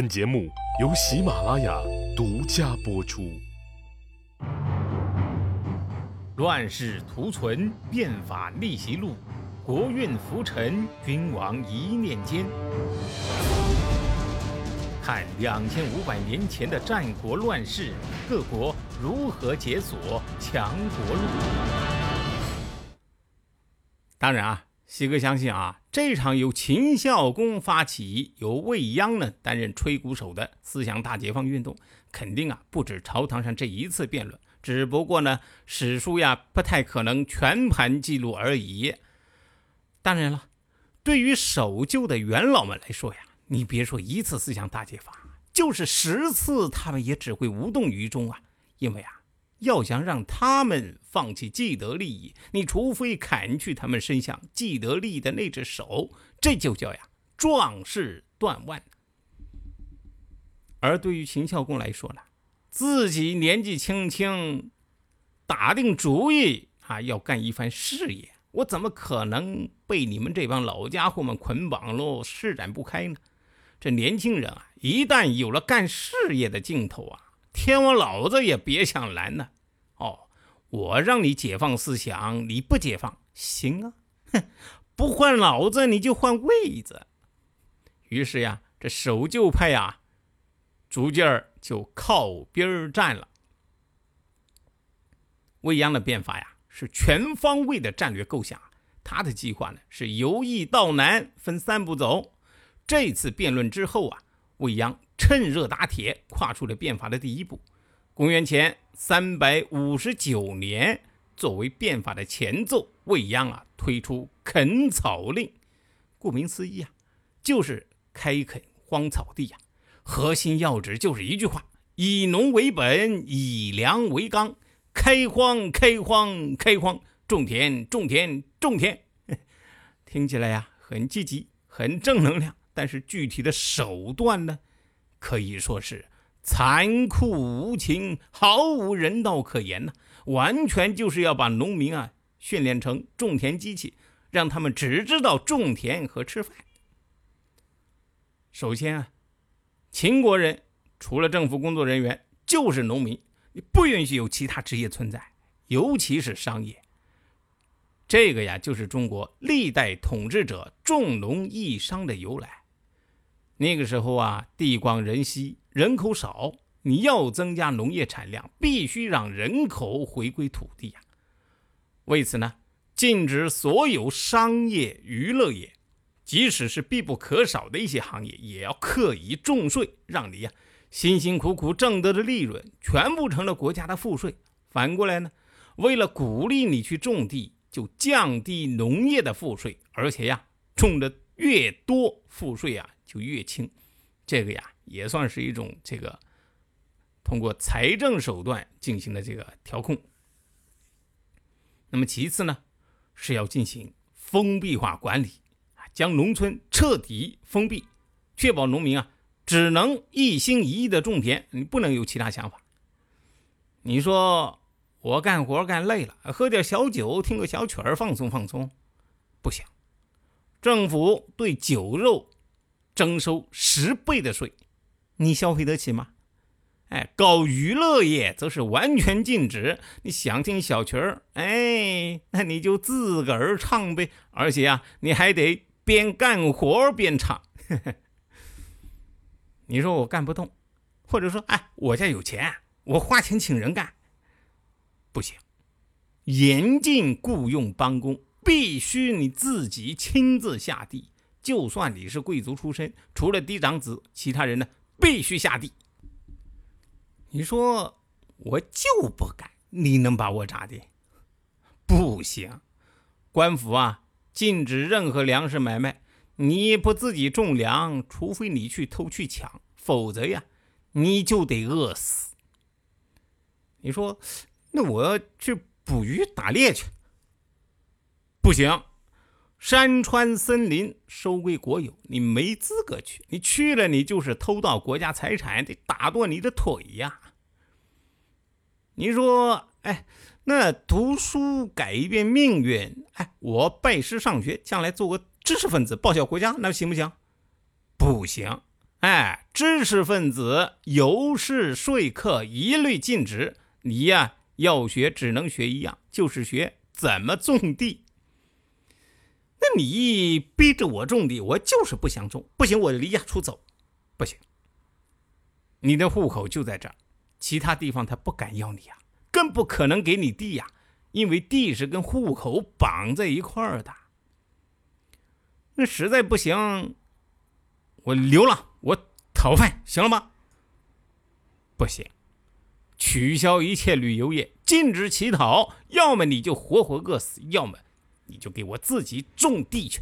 本节目由喜马拉雅独家播出。乱世图存，变法逆袭录，国运浮沉，君王一念间。看两千五百年前的战国乱世，各国如何解锁强国路。当然啊，喜哥相信啊，这场由秦孝公发起、由未央呢担任吹鼓手的思想大解放运动，肯定啊不止朝堂上这一次辩论。只不过呢，史书呀不太可能全盘记录而已。当然了，对于守旧的元老们来说呀，你别说一次思想大解放，就是十次，他们也只会无动于衷啊。因为啊，要想让他们放弃既得利益，你除非砍去他们身上既得利益的那只手，这就叫呀壮士断腕。而对于秦孝公来说呢？自己年纪轻轻，打定主意啊，要干一番事业，我怎么可能被你们这帮老家伙们捆绑喽，施展不开呢？这年轻人啊，一旦有了干事业的劲头啊，天王老子也别想拦呢。我让你解放思想，你不解放行啊？哼，不换老子，你就换位子。于是呀，这守旧派呀。逐渐就靠边站了。未央的变法呀，是全方位的战略构想。他的计划呢，是由易到难，分三步走。这次辩论之后啊，未央趁热打铁，跨出了变法的第一步。公元前三百五十九年，作为变法的前奏，未央啊推出垦草令。顾名思义啊，就是开垦荒草地呀。核心要旨就是一句话：以农为本，以粮为纲，开荒，开荒，开荒，种田，种田，种田。听起来呀，很积极，很正能量。但是具体的手段呢，可以说是残酷无情，毫无人道可言呢。完全就是要把农民啊训练成种田机器，让他们只知道种田和吃饭。首先啊。秦国人除了政府工作人员就是农民，你不允许有其他职业存在，尤其是商业。这个呀，就是中国历代统治者重农抑商的由来。那个时候啊，地广人稀，人口少，你要增加农业产量，必须让人口回归土地呀。为此呢，禁止所有商业娱乐业。即使是必不可少的一些行业，也要刻意重税，让你呀辛辛苦苦挣得的利润全部成了国家的赋税。反过来呢，为了鼓励你去种地，就降低农业的赋税，而且呀，种的越多，赋税啊就越轻。这个呀，也算是一种这个通过财政手段进行的这个调控。那么其次呢，是要进行封闭化管理。将农村彻底封闭，确保农民啊只能一心一意的种田，你不能有其他想法。你说我干活干累了，喝点小酒，听个小曲儿放松放松，不行。政府对酒肉征收十倍的税，你消费得起吗？哎，搞娱乐业则是完全禁止。你想听小曲儿，哎，那你就自个儿唱呗。而且啊，你还得。边干活边唱，你说我干不动，或者说，哎，我家有钱，我花钱请人干，不行，严禁雇佣帮工，必须你自己亲自下地，就算你是贵族出身，除了嫡长子，其他人呢必须下地。你说我就不干，你能把我咋的？不行，官府啊。禁止任何粮食买卖，你不自己种粮，除非你去偷去抢，否则呀，你就得饿死。你说，那我要去捕鱼打猎去，不行，山川森林收归国有，你没资格去。你去了，你就是偷盗国家财产，得打断你的腿呀。你说，哎。那读书改变命运，哎，我拜师上学，将来做个知识分子，报效国家，那行不行？不行，哎，知识分子、游士、说客一律禁止。你呀，要学只能学一样，就是学怎么种地。那你逼着我种地，我就是不想种，不行，我离家出走，不行。你的户口就在这儿，其他地方他不敢要你呀，更不可能给你地呀，因为地是跟户口绑在一块儿的。那实在不行，我流浪，我讨饭，行了吗？不行，取消一切旅游业，禁止乞讨，要么你就活活饿死，要么你就给我自己种地去。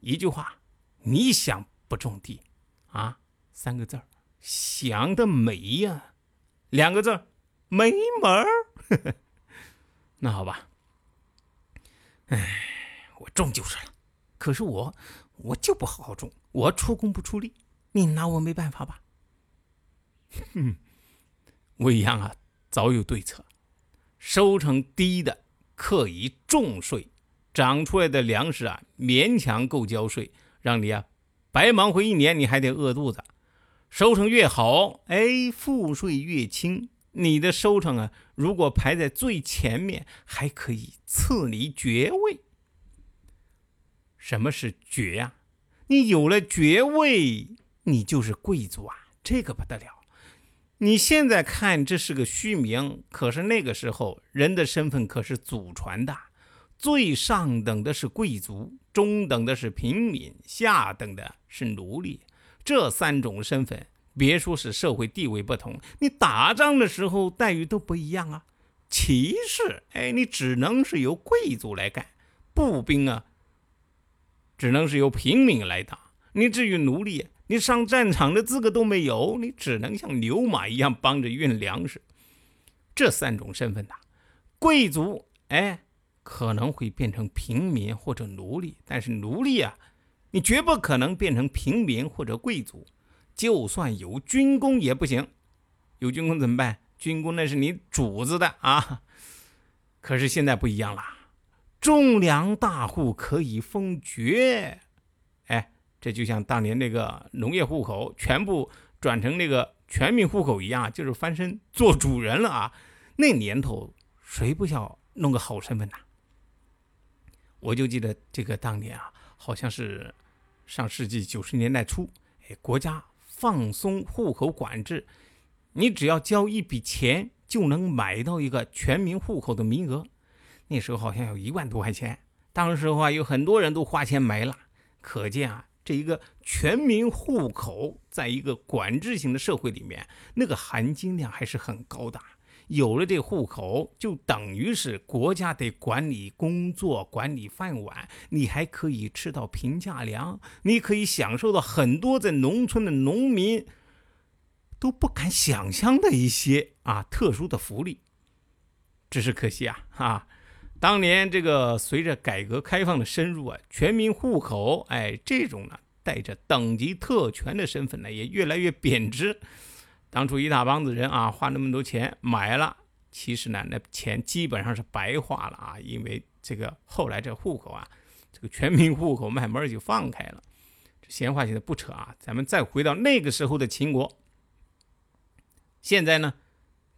一句话，你想不种地啊？三个字儿。想得美呀，两个字没门儿。那好吧，哎，我种就是了。可是我，我就不好好种，我出工不出力，你拿我没办法吧？哼，未央啊，早有对策。收成低的课以重税，长出来的粮食啊，勉强够交税，让你啊白忙活一年，你还得饿肚子。收成越好，哎，赋税越轻。你的收成啊，如果排在最前面，还可以赐你爵位。什么是爵呀？你有了爵位，你就是贵族啊，这个不得了。你现在看这是个虚名，可是那个时候人的身份可是祖传的。最上等的是贵族，中等的是平民，下等的是奴隶。这三种身份，别说是社会地位不同，你打仗的时候待遇都不一样啊。骑士，哎，你只能是由贵族来干；步兵啊，只能是由平民来打。你至于奴隶，你上战场的资格都没有，你只能像牛马一样帮着运粮食。这三种身份呐，贵族，哎，可能会变成平民或者奴隶，但是奴隶啊。你绝不可能变成平民或者贵族，就算有军功也不行。有军功怎么办？军功那是你主子的啊。可是现在不一样了，种粮大户可以封爵。哎，这就像当年那个农业户口全部转成那个全民户口一样，就是翻身做主人了啊。那年头谁不想弄个好身份呐？我就记得这个当年啊。好像是上世纪九十年代初，哎，国家放松户口管制，你只要交一笔钱就能买到一个全民户口的名额。那时候好像有一万多块钱，当时的话有很多人都花钱买了。可见啊，这一个全民户口在一个管制型的社会里面，那个含金量还是很高的。有了这户口，就等于是国家得管你工作、管你饭碗，你还可以吃到平价粮，你可以享受到很多在农村的农民都不敢想象的一些啊特殊的福利。只是可惜啊，哈，当年这个随着改革开放的深入啊，全民户口，哎，这种呢带着等级特权的身份呢，也越来越贬值。当初一大帮子人啊，花那么多钱买了，其实呢，那钱基本上是白花了啊！因为这个后来这户口啊，这个全民户口慢慢就放开了。闲话现在不扯啊，咱们再回到那个时候的秦国。现在呢，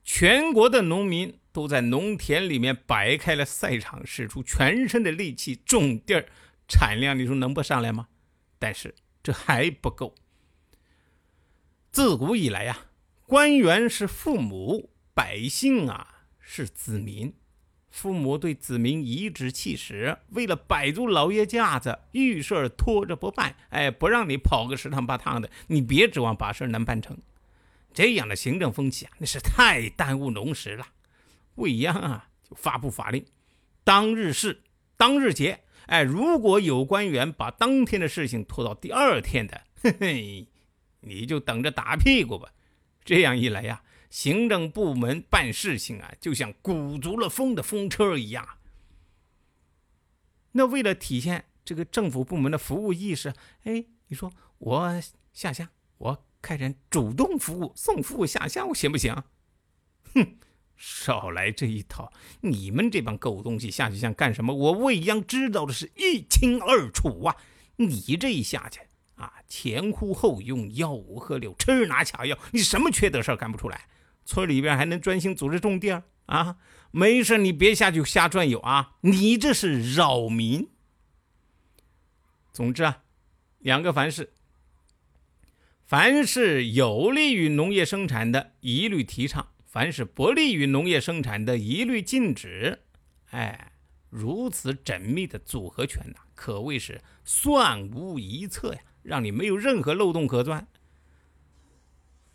全国的农民都在农田里面摆开了赛场，使出全身的力气种地儿，产量你说能不上来吗？但是这还不够。自古以来呀。官员是父母，百姓啊是子民。父母对子民颐指气使，为了摆住老爷架子，遇事拖着不办。哎，不让你跑个十趟八趟的，你别指望把事能办成。这样的行政风气啊，那是太耽误农时了。未央啊，就发布法令：当日事，当日结。哎，如果有官员把当天的事情拖到第二天的，嘿嘿，你就等着打屁股吧。这样一来呀，行政部门办事情啊，就像鼓足了风的风车一样。那为了体现这个政府部门的服务意识，哎，你说我下乡，我开展主动服务，送服务下乡，行不行？哼，少来这一套！你们这帮狗东西下去想干什么？我未央知道的是一清二楚啊！你这一下去。啊，前呼后拥，吆五喝六，吃拿卡要，你什么缺德事干不出来？村里边还能专心组织种地儿啊？没事，你别下去瞎转悠啊！你这是扰民。总之啊，两个凡是，凡是有利于农业生产的，一律提倡；凡是不利于农业生产的，一律禁止。哎，如此缜密的组合拳呐，可谓是算无一策呀，让你没有任何漏洞可钻。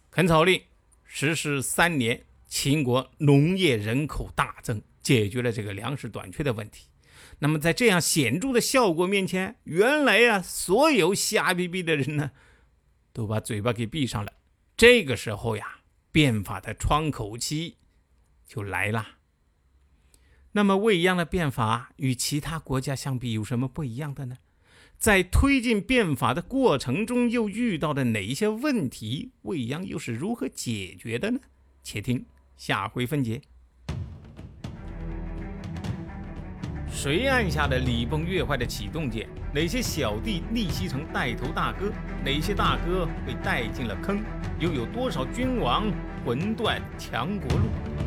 垦草令实施三年。秦国农业人口大增，解决了这个粮食短缺的问题。那么在这样显著的效果面前，原来啊，所有瞎逼逼的人呢，都把嘴巴给闭上了。这个时候呀，变法的窗口期就来了。那么未央的变法与其他国家相比有什么不一样的呢？在推进变法的过程中，又遇到的哪些问题？未央又是如何解决的呢？且听。下回分解。谁按下了礼崩乐坏的启动键？哪些小弟逆袭成带头大哥？哪些大哥被带进了坑？又有多少君王魂断强国路？